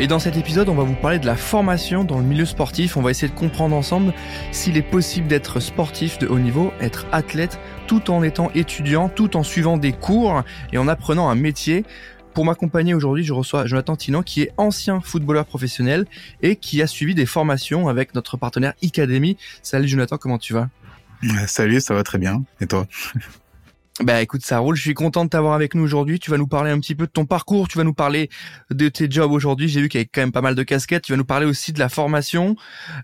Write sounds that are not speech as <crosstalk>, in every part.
Et dans cet épisode, on va vous parler de la formation dans le milieu sportif. On va essayer de comprendre ensemble s'il est possible d'être sportif de haut niveau, être athlète, tout en étant étudiant, tout en suivant des cours et en apprenant un métier. Pour m'accompagner aujourd'hui, je reçois Jonathan Tinan, qui est ancien footballeur professionnel et qui a suivi des formations avec notre partenaire Academy. Salut Jonathan, comment tu vas? Salut, ça va très bien. Et toi? Bah écoute, ça roule. Je suis content de t'avoir avec nous aujourd'hui. Tu vas nous parler un petit peu de ton parcours. Tu vas nous parler de tes jobs aujourd'hui. J'ai vu qu'il y avait quand même pas mal de casquettes. Tu vas nous parler aussi de la formation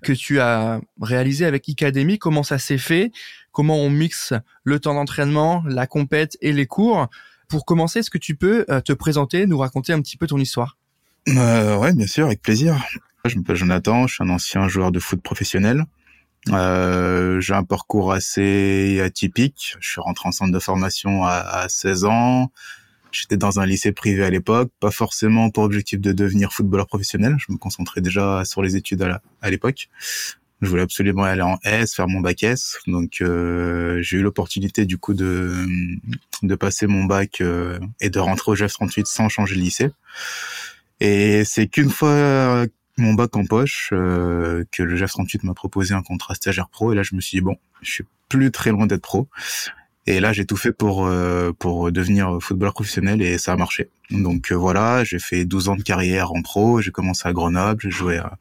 que tu as réalisée avec Academy. Comment ça s'est fait? Comment on mixe le temps d'entraînement, la compète et les cours? Pour commencer, est-ce que tu peux euh, te présenter, nous raconter un petit peu ton histoire? Euh, Ouais, bien sûr, avec plaisir. Je m'appelle Jonathan. Je suis un ancien joueur de foot professionnel. Euh, j'ai un parcours assez atypique. Je suis rentré en centre de formation à, à 16 ans. J'étais dans un lycée privé à l'époque, pas forcément pour objectif de devenir footballeur professionnel. Je me concentrais déjà sur les études à l'époque. Je voulais absolument aller en S, faire mon bac S. Donc euh, j'ai eu l'opportunité du coup de de passer mon bac euh, et de rentrer au GF 38 sans changer de lycée. Et c'est qu'une fois mon bac en poche, euh, que le GF 38 m'a proposé un contrat stagiaire pro. Et là, je me suis dit, bon, je suis plus très loin d'être pro. Et là, j'ai tout fait pour euh, pour devenir footballeur professionnel et ça a marché. Donc euh, voilà, j'ai fait 12 ans de carrière en pro. J'ai commencé à Grenoble, j'ai joué à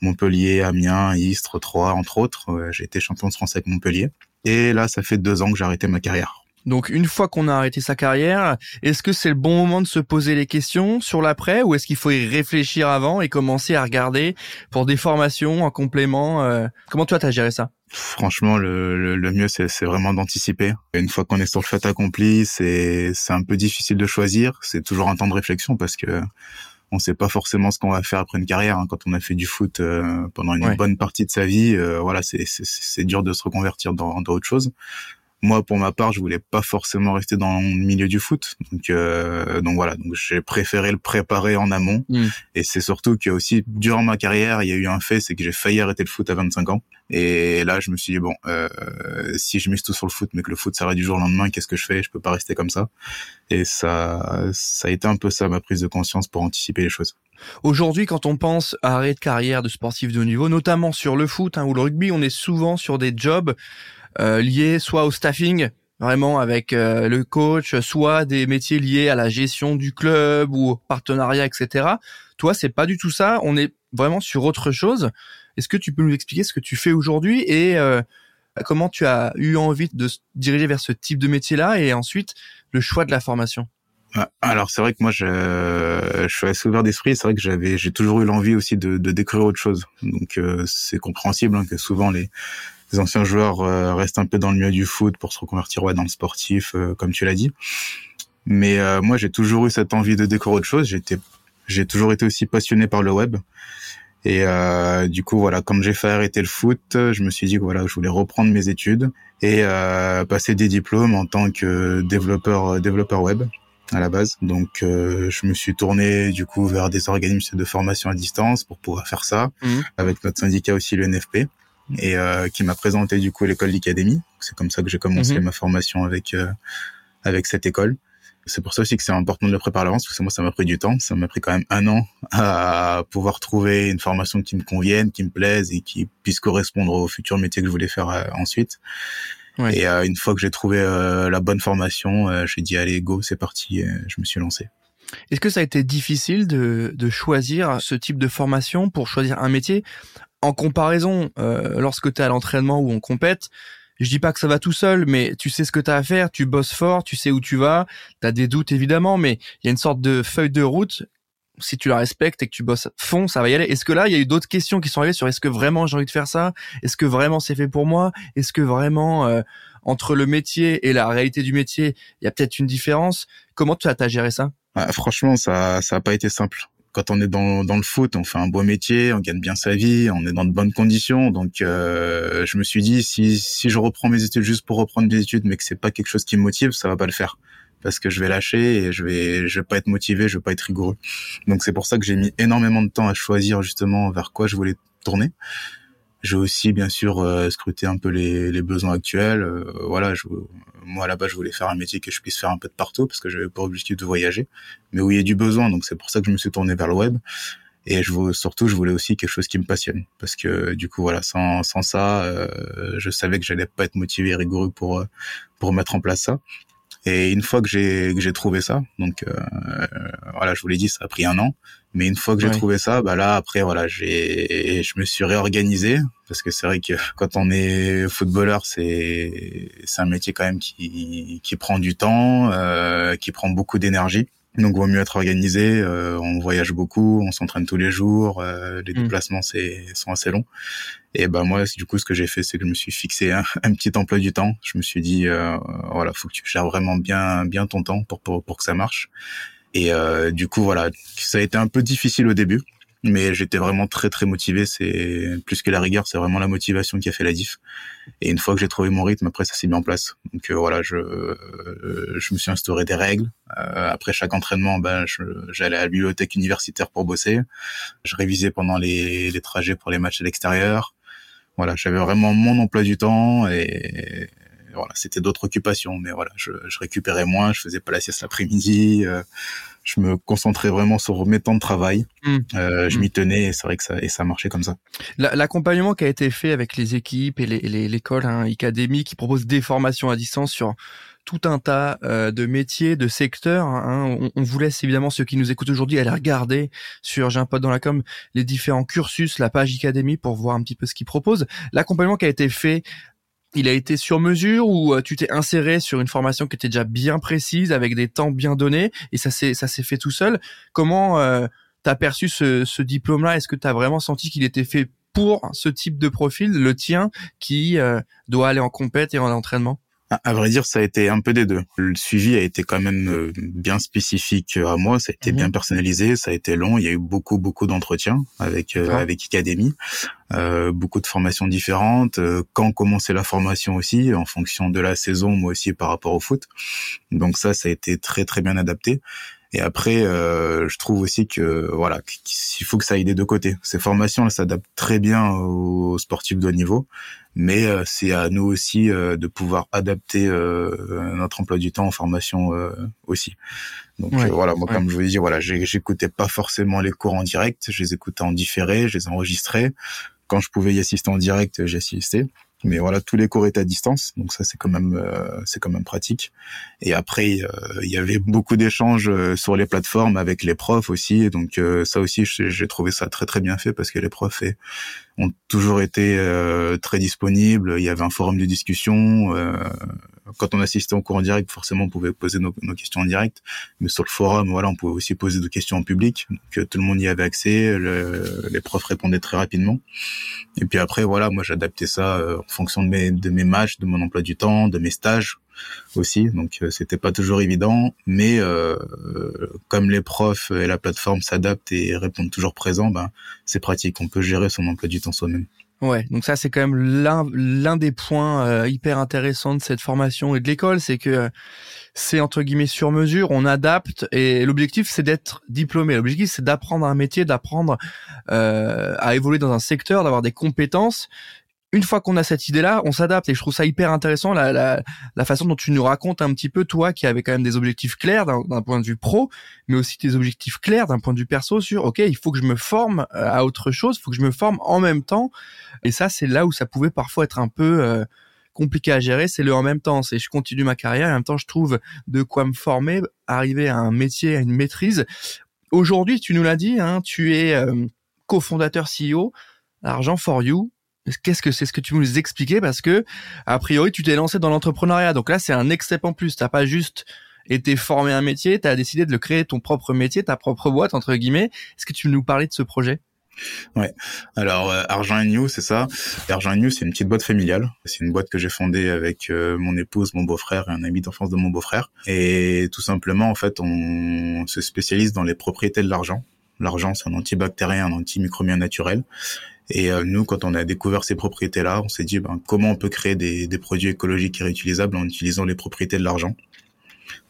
Montpellier, Amiens, Istres, Troyes, entre autres. j'ai été champion de France avec Montpellier. Et là, ça fait deux ans que j'ai arrêté ma carrière. Donc une fois qu'on a arrêté sa carrière, est-ce que c'est le bon moment de se poser les questions sur l'après ou est-ce qu'il faut y réfléchir avant et commencer à regarder pour des formations en complément euh, Comment toi t'as géré ça? Franchement, le, le, mieux c'est vraiment d'anticiper. Une fois qu'on est sur le fait accompli, c'est c'est un peu difficile de choisir. C'est toujours un temps de réflexion parce que on sait pas forcément ce qu'on va faire après une carrière. Hein. Quand on a fait du foot euh, pendant une bonne partie de sa vie, euh, voilà, c'est c'est dur de se reconvertir dans, dans autre chose moi pour ma part je voulais pas forcément rester dans le milieu du foot. Donc euh, donc voilà. Donc j'ai préféré le préparer en amont. Mm. et c'est surtout que aussi durant ma carrière il y a eu un fait c'est que j'ai failli arrêter le foot à 25 ans. Et là je me suis dit bon euh, si je mise tout sur le foot mais que le foot s'arrête du jour au lendemain qu'est-ce que je fais? Je peux pas rester comme ça. Et ça ça a été un peu ça ma prise de conscience pour anticiper les choses. Aujourd'hui, quand on pense à arrêt de carrière de sportif de haut niveau, notamment sur le foot hein, ou le rugby, on est souvent sur des jobs liés soit au staffing, vraiment avec euh, le coach, soit des métiers liés à la gestion du club ou au partenariat, etc. Toi, c'est pas du tout ça. On est vraiment sur autre chose. Est-ce que tu peux nous expliquer ce que tu fais aujourd'hui et euh, comment tu as eu envie de se diriger vers ce type de métier-là et ensuite le choix de la formation? Ah, alors c'est vrai que moi je, je suis assez ouvert d'esprit. C'est vrai que j'avais, j'ai toujours eu l'envie aussi de, de découvrir autre chose. Donc c'est compréhensible hein, que souvent les les anciens joueurs euh, restent un peu dans le milieu du foot pour se reconvertir ouais, dans le sportif, euh, comme tu l'as dit. Mais euh, moi, j'ai toujours eu cette envie de découvrir autre chose. J'étais, j'ai toujours été aussi passionné par le web. Et euh, du coup, voilà, comme j'ai fait arrêter le foot, je me suis dit que voilà, je voulais reprendre mes études et euh, passer des diplômes en tant que développeur développeur web à la base. Donc, euh, je me suis tourné du coup vers des organismes de formation à distance pour pouvoir faire ça, mmh. avec notre syndicat aussi le NFP et euh, qui m'a présenté du coup l'école d'Académie. C'est comme ça que j'ai commencé mhm. ma formation avec euh, avec cette école. C'est pour ça aussi que c'est important de le préparer à l'avance, parce que moi, ça m'a pris du temps. Ça m'a pris quand même un an à pouvoir trouver une formation qui me convienne, qui me plaise et qui puisse correspondre au futur métier que je voulais faire euh, ensuite. Et euh, une fois que j'ai trouvé euh, la bonne formation, j'ai dit allez go, c'est parti. Et je me suis lancé. Est-ce que ça a été difficile de, de choisir ce type de formation pour choisir un métier? En comparaison, euh, lorsque tu es à l'entraînement ou on compète, je dis pas que ça va tout seul, mais tu sais ce que tu as à faire, tu bosses fort, tu sais où tu vas, tu as des doutes évidemment, mais il y a une sorte de feuille de route. Si tu la respectes et que tu bosses fond, ça va y aller. Est-ce que là, il y a eu d'autres questions qui sont arrivées sur est-ce que vraiment j'ai envie de faire ça? Est-ce que vraiment c'est fait pour moi? Est-ce que vraiment euh, entre le métier et la réalité du métier, il y a peut-être une différence? Comment tu as, géré ça? Franchement, ça ça a pas été simple quand on est dans, dans le foot, on fait un beau métier, on gagne bien sa vie, on est dans de bonnes conditions. Donc, euh, je me suis dit, si, si je reprends mes études juste pour reprendre mes études, mais que c'est pas quelque chose qui me motive, ça va pas le faire parce que je vais lâcher et je vais je vais pas être motivé, je vais pas être rigoureux. Donc c'est pour ça que j'ai mis énormément de temps à choisir justement vers quoi je voulais tourner. J'ai aussi bien sûr euh, scruté un peu les, les besoins actuels. Euh, voilà, je, moi là-bas je voulais faire un métier que je puisse faire un peu de partout parce que j'avais pas objectif de voyager, mais où il y a du besoin. Donc c'est pour ça que je me suis tourné vers le web. Et je veux, surtout, je voulais aussi quelque chose qui me passionne, parce que du coup, voilà, sans, sans ça, euh, je savais que j'allais pas être motivé et rigoureux pour pour mettre en place ça. Et une fois que j'ai que j'ai trouvé ça, donc euh, voilà, je vous l'ai dit, ça a pris un an. Mais une fois que j'ai trouvé ça, bah là après voilà, j'ai je me suis réorganisé parce que c'est vrai que <laughs> quand on est footballeur, c'est c'est un métier quand même qui qui prend du temps, euh, qui prend beaucoup d'énergie. Donc, vaut mieux être organisé. Euh, on voyage beaucoup, on s'entraîne tous les jours. Euh, les mmh. déplacements c'est sont assez longs. Et ben moi, du coup, ce que j'ai fait, c'est que je me suis fixé <laughs> un, petit emploi du temps. Je me suis dit, euh, voilà, faut que tu gères vraiment bien bien ton temps pour pour, pour que ça marche. Et euh, du coup, voilà, ça a été un peu difficile au début mais j'étais vraiment très très motivé. C'est plus que la rigueur, c'est vraiment la motivation qui a fait la diff. Et une fois que j'ai trouvé mon rythme, après ça s'est mis en place. Donc euh, voilà, je euh, je me suis instauré des règles. Euh, après chaque entraînement, ben j'allais à la bibliothèque universitaire pour bosser. Je révisais pendant les, les trajets pour les matchs à l'extérieur. Voilà, j'avais vraiment mon emploi du temps et voilà, c'était d'autres occupations, mais voilà, je, je, récupérais moins, je faisais pas la sieste l'après-midi, euh, je me concentrais vraiment sur mes temps de travail, mmh. euh, je mmh. m'y tenais et c'est vrai que ça et ça marchait comme ça. L'accompagnement qui a été fait avec les équipes et l'école les, hein, Academy qui propose des formations à distance sur tout un tas euh, de métiers, de secteurs. Hein. On, on, vous laisse évidemment ceux qui nous écoutent aujourd'hui aller regarder sur J'ai un pote dans la com les différents cursus, la page Academy pour voir un petit peu ce qu'ils proposent. L'accompagnement qui a été fait il a été sur mesure ou euh, tu t'es inséré sur une formation qui était déjà bien précise avec des temps bien donnés et ça s'est ça s'est fait tout seul? Comment euh, t'as perçu ce, ce diplôme-là? Est-ce que t'as vraiment senti qu'il était fait pour ce type de profil, le tien, qui euh, doit aller en compète et en entraînement? À vrai dire, ça a été un peu des deux. Le suivi a été quand même euh, bien spécifique à moi, ça a été bien mhm. personnalisé, ça a été long. Il y a eu beaucoup beaucoup d'entretiens avec euh, avec Academy, euh, beaucoup de formations différentes. Euh, quand commençait la formation aussi, en fonction de la saison, moi aussi par rapport au foot. Donc ça, ça a été très très bien adapté. Et après, euh, je trouve aussi que voilà, qu'il faut que ça aille des deux côtés. Ces formations, elles s'adaptent très bien aux sportifs de haut niveau, mais euh, c'est à nous aussi euh, de pouvoir adapter euh, notre emploi du temps en formation aussi. Donc voilà, moi comme je vous dit, voilà, j'écoutais pas forcément les cours en direct, je les écoutais en différé, je les enregistrais. Quand je pouvais y assister en direct, j'y assistais mais voilà tous les cours étaient à distance donc ça c'est quand même euh, c'est quand même pratique. Et après euh, il y avait beaucoup d'échanges euh, sur les plateformes avec les profs aussi. Donc ça aussi j'ai trouvé ça très très bien fait parce que les profs ont toujours été très disponibles. Il y avait un forum de discussion quand on assistait au cours en direct, forcément, on pouvait poser nos, questions en direct. Mais sur le forum, voilà, on pouvait aussi poser des questions en public. Donc, tout le monde y avait accès. les profs répondaient très rapidement. Et puis après, voilà, moi, j'adaptais ça euh, en fonction de mes, de mes matchs, de mon emploi du temps, de mes stages aussi. Donc, euh, c'était pas toujours évident. Mais euh, comme les profs et la plateforme s'adaptent et répondent toujours présents, ben, c'est pratique. On peut gérer son emploi du temps soi-même. Ouais, donc ça c'est quand même l'un l'un des points euh, hyper intéressants de cette formation et de l'école, c'est que euh, c'est entre guillemets sur mesure, on adapte et l'objectif c'est d'être diplômé. L'objectif c'est d'apprendre un métier, d'apprendre euh, à évoluer dans un secteur, d'avoir des compétences une fois qu'on a cette idée-là, on s'adapte. Et je trouve ça hyper intéressant la, la, la, façon dont tu nous racontes un petit peu toi qui avais quand même des objectifs clairs d'un point de vue pro, mais aussi des objectifs clairs d'un point de vue perso sur ok il faut que je me forme euh, à autre chose, il faut que je me forme en même temps. Et ça c'est là où ça pouvait parfois être un peu euh, compliqué à gérer, c'est le en même temps, c'est je continue ma carrière et en même temps je trouve de quoi me former, arriver à un métier, à une maîtrise. Aujourd'hui, tu nous l'as dit, hein, tu es euh, cofondateur CEO Argent for You, Qu'est-ce que c'est ce que tu nous expliquer? Parce que a priori tu t'es lancé dans l'entrepreneuriat donc là c'est un step en plus t'as pas juste été formé un métier t'as décidé de le créer ton propre métier ta propre boîte entre guillemets est-ce que tu veux nous parler de ce projet? Ouais. Alors euh, Argent New, c'est ça. Argent New, c'est une petite boîte familiale. C'est une boîte que j'ai fondée avec euh, mon épouse, mon beau-frère et un ami d'enfance de mon beau-frère. Et tout simplement, en fait, on se spécialise dans les propriétés de l'argent. L'argent, c'est un antibactérien, un antimicrobien naturel. Et euh, nous, quand on a découvert ces propriétés-là, on s'est dit ben, comment on peut créer des, des, produits écologiques et réutilisables en utilisant les propriétés de l'argent.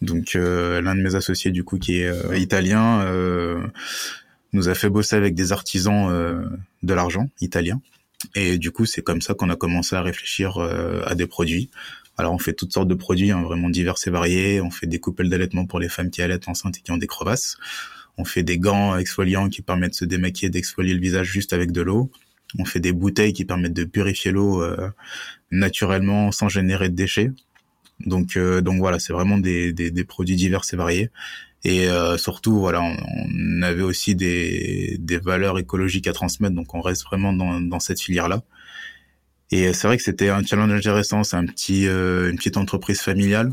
Donc euh, l'un de mes associés, du coup, qui est euh, italien, nous a fait bosser avec des artisans de l'argent italiens. Et du coup, c'est comme ça qu'on a commencé à réfléchir à des produits. Alors on fait toutes sortes de produits, hein, vraiment divers et variés. On fait des coupelles d'allaitement pour les femmes qui allaitent enceintes et qui ont des crevasses. On fait des gants exfoliants qui permettent de se démaquiller, d'exfolier le visage juste avec de l'eau. On fait des bouteilles qui permettent de purifier l'eau euh, naturellement sans générer de déchets. Donc, euh, donc voilà, c'est vraiment des, des, des, produits divers et variés. Et euh, surtout, voilà, on, avait aussi des, des valeurs écologiques à transmettre, donc on reste vraiment dans, dans cette filière-là. Et c'est vrai que c'était un challenge intéressant. C'est un petit, euh, une petite entreprise familiale.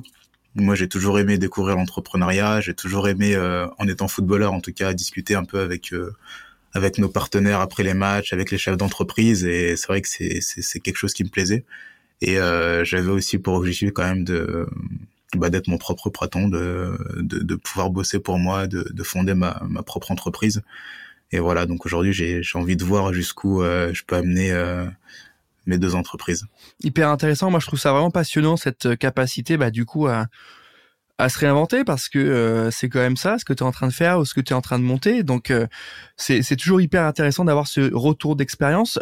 Moi, j'ai toujours aimé découvrir l'entrepreneuriat. J'ai toujours aimé, euh, en étant footballeur, en tout cas, discuter un peu avec euh, avec nos partenaires après les matchs, avec les chefs d'entreprise. Et c'est vrai que c'est quelque chose qui me plaisait. Et j'avais aussi pour objectif quand même de bah, d'être mon propre patron, de, de, de pouvoir bosser pour moi, de, de fonder ma, ma propre entreprise. Et voilà, donc aujourd'hui, j'ai envie de voir jusqu'où je peux amener mes deux entreprises. Hyper intéressant. Moi, je trouve ça vraiment passionnant cette euh, capacité, bah, du coup, à, à se réinventer parce que euh, c'est quand même ça, ce que tu es en train de faire ou ce que tu es en train de monter. Donc, euh, c'est toujours hyper intéressant d'avoir ce retour d'expérience.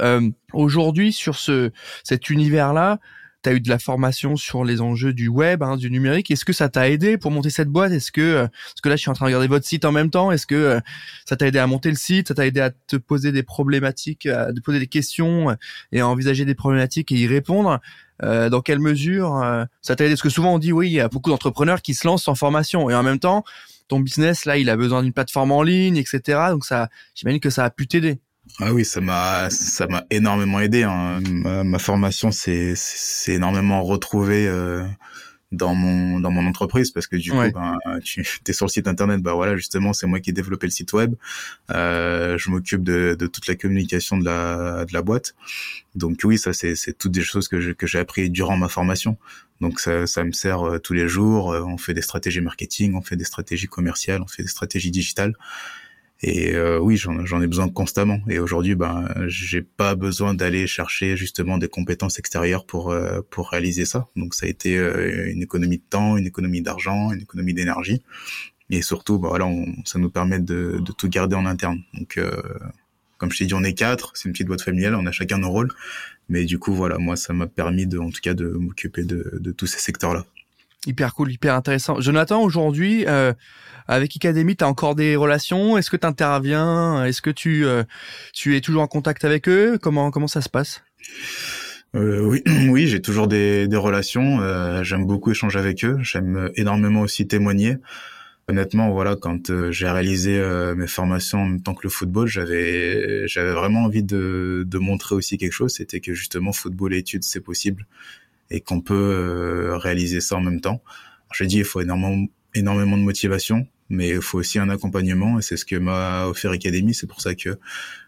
Aujourd'hui, sur ce cet univers-là, tu as eu de la formation sur les enjeux du web, hein, du numérique. Est-ce que ça t'a aidé pour monter cette boîte? Est-ce que euh, parce que là je suis en train de regarder votre site en même temps, est-ce que euh, ça t'a aidé à monter le site? Ça t'a aidé à te poser des problématiques, à te poser des questions et à envisager des problématiques et y répondre? Euh, Dans quelle mesure ça t'a aidé? Parce que souvent on dit oui, il y a beaucoup d'entrepreneurs qui se lancent sans formation et en même temps ton business là, il a besoin d'une plateforme en ligne, etc. Donc ça, j'imagine que ça a pu t'aider. Ah oui, ça m'a ça m'a énormément aidé. Hein. Ma, formation c'est c'est énormément retrouvé euh, dans mon dans mon entreprise parce que du coup ben tu <laughs> es sur le site internet bah voilà justement c'est moi qui ai développé le site web. Euh, je m'occupe de, de toute la communication de la de la boîte. Donc oui, ça c'est c'est toutes des choses que que j'ai appris durant ma formation. Donc ça ça me sert euh, tous les jours. Euh, on fait des stratégies marketing, on fait des stratégies commerciales, on fait des stratégies digitales. Et euh, oui, j'en ai besoin constamment. Et aujourd'hui, ben, j'ai pas besoin d'aller chercher justement des compétences extérieures pour euh, pour réaliser ça. Donc ça a été euh, une économie de temps, une économie d'argent, une économie d'énergie, et surtout, ben, voilà, ça nous permet de, de, tout garder en interne. Donc comme je t'ai dit, on est quatre, c'est une petite boîte familiale, on a chacun nos rôles. Mais du coup, voilà, moi, ça m'a permis de, en tout cas, de m'occuper de, de tous ces secteurs-là. Hyper cool, hyper intéressant. Jonathan, aujourd'hui, euh, avec Academy, tu as encore des relations? Est-ce que tu interviens Est-ce que tu, euh, tu es toujours en contact avec eux? Comment, comment ça se passe? Euh, oui, <clears throat> oui, j'ai toujours des, des relations. Euh, j'aime beaucoup échanger avec eux. J'aime énormément aussi témoigner. Honnêtement, voilà, quand euh, j'ai réalisé euh, mes formations en même temps que le football, j'avais j'avais vraiment envie de, de montrer aussi quelque chose. C'était que justement, football et études, c'est possible et qu'on peut euh, réaliser ça en même temps. J'ai dit, il faut énormément, énormément de motivation, mais il faut aussi un accompagnement et c'est ce que m'a offert Academy. C'est pour ça que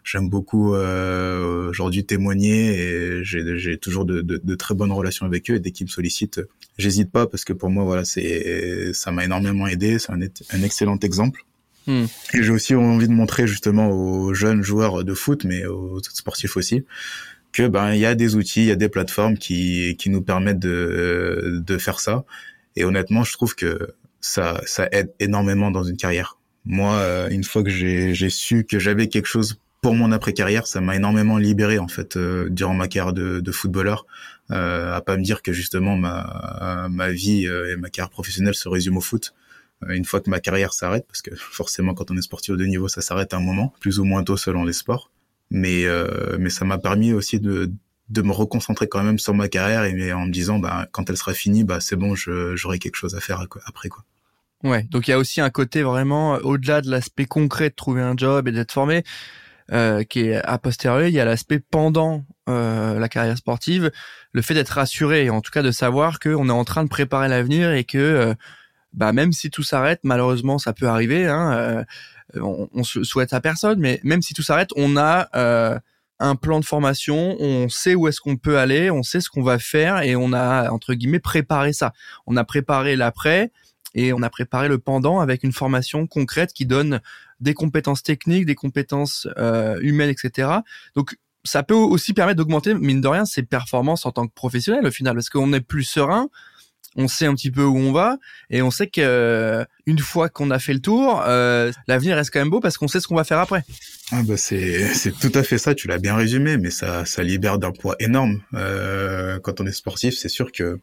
j'aime beaucoup euh, aujourd'hui témoigner et j'ai toujours de, de, de, très bonnes relations avec eux et dès qu'ils me sollicitent, j'hésite pas parce que pour moi voilà c'est ça m'a énormément aidé. C'est un, un excellent exemple. Hmm. Et j'ai aussi envie de montrer justement aux jeunes joueurs de foot, mais aux sportifs aussi, que ben il y a des outils, il y a des plateformes qui qui nous permettent de de faire ça. Et honnêtement, je trouve que ça ça aide énormément dans une carrière. Moi, euh, une fois que j'ai j'ai su que j'avais quelque chose pour mon après carrière, ça m'a énormément libéré en fait euh, durant ma carrière de, de footballeur. Euh, à pas me dire que justement ma ma vie euh, et ma carrière professionnelle se résument au foot une fois que ma carrière s'arrête, parce que forcément quand on est sportif de niveau, ça s'arrête à un moment, plus ou moins tôt selon les sports mais euh, mais ça m'a permis aussi de de me reconcentrer quand même sur ma carrière et en me disant bah quand elle sera finie bah c'est bon j'aurai quelque chose à faire après quoi. Ouais, donc il y a aussi un côté vraiment au-delà de l'aspect concret de trouver un job et d'être formé euh, qui est a posteriori, il y a l'aspect pendant euh, la carrière sportive, le fait d'être rassuré, en tout cas de savoir qu'on est en train de préparer l'avenir et que euh, bah même si tout s'arrête, malheureusement ça peut arriver, hein, euh, on, on se souhaite à personne, mais même si tout s'arrête, on a euh, un plan de formation, on sait où est-ce qu'on peut aller, on sait ce qu'on va faire et on a entre guillemets préparé ça. On a préparé l'après et on a préparé le pendant avec une formation concrète qui donne des compétences techniques, des compétences euh, humaines, etc. Donc ça peut aussi permettre d'augmenter, mine de rien, ses performances en tant que professionnel au final, parce qu'on est plus serein, on sait un petit peu où on va, et on sait que euh, une fois qu'on a fait le tour, euh, l'avenir reste quand même beau parce qu'on sait ce qu'on va faire après. Ah bah c'est c'est tout à fait ça. Tu l'as bien résumé, mais ça ça libère d'un poids énorme. Euh, quand on est sportif, c'est sûr que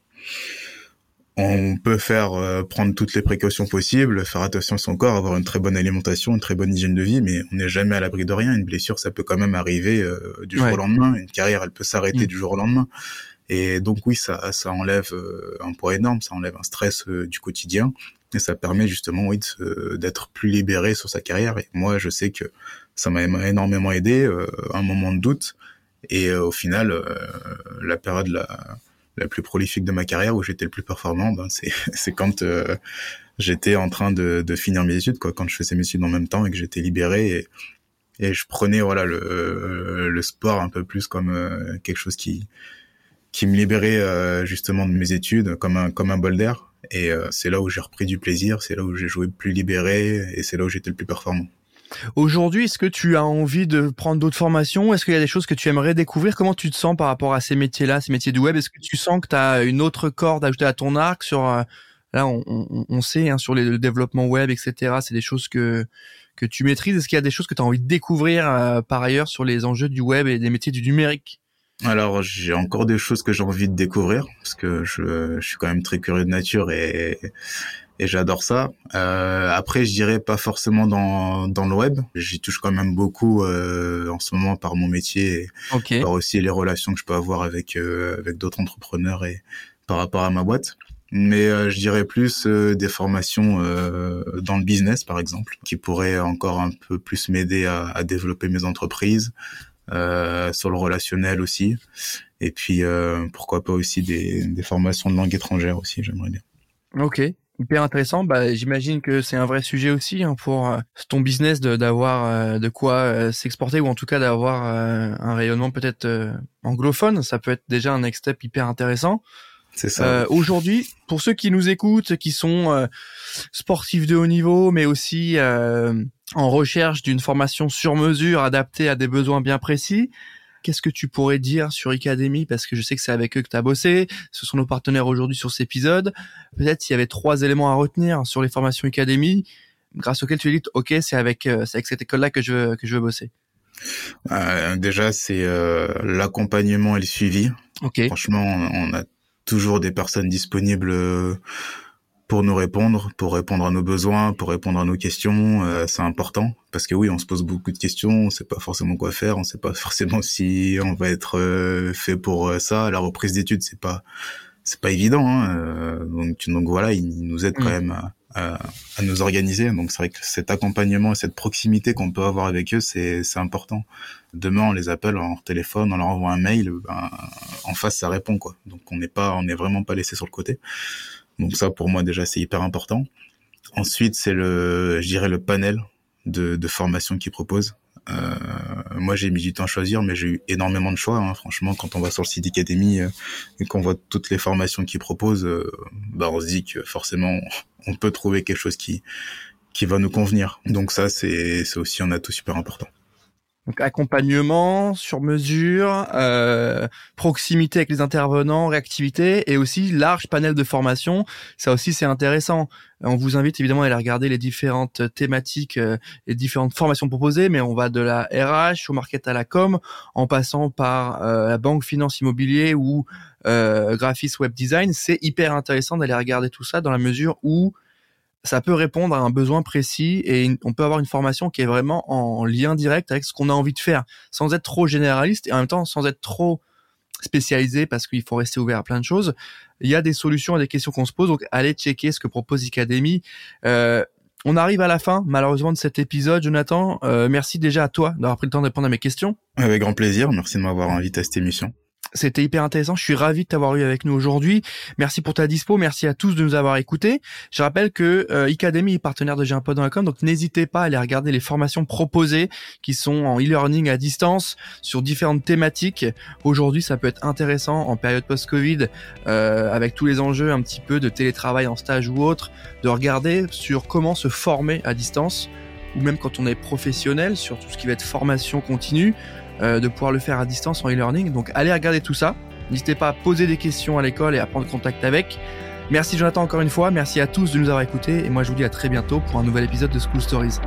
on peut faire euh, prendre toutes les précautions possibles, faire attention à son corps, avoir une très bonne alimentation, une très bonne hygiène de vie, mais on n'est jamais à l'abri de rien. Une blessure, ça peut quand même arriver du jour au lendemain. Une carrière, elle peut s'arrêter mm. du jour au lendemain. Et donc oui, ça, ça enlève euh, un poids énorme, ça enlève un stress du quotidien, et ça permet justement oui d'être plus libéré sur sa carrière. Et moi, je sais que ça m'a énormément aidé, un moment de doute, et au final, la période la plus prolifique de ma carrière où j'étais le plus performant, ben c'est <laughs> quand euh, j'étais en train de, finir mes études, quoi, quand je faisais mes études en même temps et que j'étais libéré. Et, je prenais voilà le sport un peu plus comme euh, quelque chose qui qui me libérait euh, justement de mes études comme un comme un bol d'air et c'est là où j'ai repris du plaisir, c'est là où j'ai joué plus libéré et c'est là où j'étais le plus performant. Aujourd'hui, est-ce que tu as envie de prendre d'autres formations? Est-ce qu'il y a des choses que tu aimerais découvrir? Comment tu te sens par rapport à ces métiers-là, ces métiers du web? Est-ce que tu sens que tu as une autre corde ajoutée à ton arc sur euh, là on, on, on sait hein, sur les, le développement web, etc. C'est des choses que que tu maîtrises. Est-ce qu'il y a des choses que tu as envie de découvrir euh, par ailleurs sur les enjeux du web et des métiers du numérique? Alors j'ai encore des choses que j'ai envie de découvrir parce que je, je, suis quand même très curieux de nature et et j'adore ça. Euh, après, je dirais pas forcément dans dans le web. J'y touche quand même beaucoup euh, en ce moment par mon métier et par aussi les relations que je peux avoir avec euh, avec d'autres entrepreneurs et par rapport à ma boîte. Mais euh, je dirais plus euh, des formations dans le business, par exemple, qui pourraient encore un peu plus m'aider à, à, développer mes entreprises, sur le relationnel aussi. Et puis, pourquoi pas aussi des, des formations de langue étrangère aussi, j'aimerais bien. Ok hyper intéressant. Bah, j'imagine que c'est un vrai sujet aussi hein, pour euh, ton business d'avoir euh, de, quoi euh, s'exporter ou en tout cas d'avoir un rayonnement peut-être anglophone. Ça peut être déjà un next step hyper intéressant. C'est ça. Aujourd'hui, pour ceux qui nous écoutent, qui sont sportifs de haut niveau, mais aussi en recherche d'une formation sur mesure adaptée à des besoins bien précis, Qu'est-ce que tu pourrais dire sur Academy? Parce que je sais que c'est avec eux que tu as bossé. Ce sont nos partenaires aujourd'hui sur cet épisode. Peut-être s'il y avait trois éléments à retenir sur les formations Academy, grâce auxquels tu dis, OK, c'est avec, euh, c'est avec cette école-là que je veux, que je veux bosser. Euh, déjà, c'est euh, l'accompagnement et le suivi. Okay. Franchement, on a toujours des personnes disponibles pour nous répondre, pour répondre à nos besoins, pour répondre à nos questions. Euh, c'est important parce que oui, on se pose beaucoup de questions, on sait pas forcément quoi faire, on sait pas <laughs> forcément si on va être euh, fait pour euh, ça. La reprise d'études, c'est pas c'est pas évident. Hein. donc, donc voilà, ils nous aident quand mm. même à, à, à, nous organiser. Donc c'est vrai que cet accompagnement et cette proximité qu'on peut avoir avec eux, c'est c'est important. Demain, on les appelle en téléphone, on leur envoie un mail, ben, en face ça répond quoi. Donc on n'est pas on n'est vraiment pas laissé sur le côté. Donc ça, pour moi, déjà, c'est hyper important. Ensuite, c'est le, je dirais, le panel de, de formations qu'ils proposent. Euh, moi, j'ai mis du temps à choisir, mais j'ai eu énormément de choix. Hein. Franchement, quand on va sur le site Academy euh, et qu'on voit toutes les formations qu'ils proposent, euh, bah, on se dit que forcément, <laughs> on peut trouver quelque chose qui qui va nous convenir. Donc ça, c'est aussi un atout super important. Donc accompagnement sur mesure, euh, proximité avec les intervenants, réactivité et aussi large panel de formation. Ça aussi c'est intéressant. On vous invite évidemment à aller regarder les différentes thématiques, euh, les différentes formations proposées, mais on va de la RH au market à la com, en passant par euh, la banque, finance, immobilier ou euh, graphisme, web design. C'est hyper intéressant d'aller regarder tout ça dans la mesure où ça peut répondre à un besoin précis et on peut avoir une formation qui est vraiment en lien direct avec ce qu'on a envie de faire, sans être trop généraliste et en même temps sans être trop spécialisé parce qu'il faut rester ouvert à plein de choses. Il y a des solutions à des questions qu'on se pose, donc allez checker ce que propose Academy. Euh, on arrive à la fin, malheureusement, de cet épisode. Jonathan, euh, merci déjà à toi d'avoir pris le temps de répondre à mes questions. Avec grand plaisir. Merci de m'avoir invité à cette émission. C'était hyper intéressant. Je suis ravi de t'avoir eu avec nous aujourd'hui. Merci pour ta dispo. Merci à tous de nous avoir écoutés. Je rappelle que euh, Academy est partenaire de com donc n'hésitez pas à aller regarder les formations proposées qui sont en e-learning à distance sur différentes thématiques. Aujourd'hui, ça peut être intéressant en période post-Covid, euh, avec tous les enjeux un petit peu de télétravail en stage ou autre, de regarder sur comment se former à distance ou même quand on est professionnel sur tout ce qui va être formation continue, euh, de pouvoir le faire à distance en e-learning. Donc allez regarder tout ça. N'hésitez pas à poser des questions à l'école et à prendre contact avec. Merci Jonathan encore une fois, merci à tous de nous avoir écoutés et moi je vous dis à très bientôt pour un nouvel épisode de School Stories.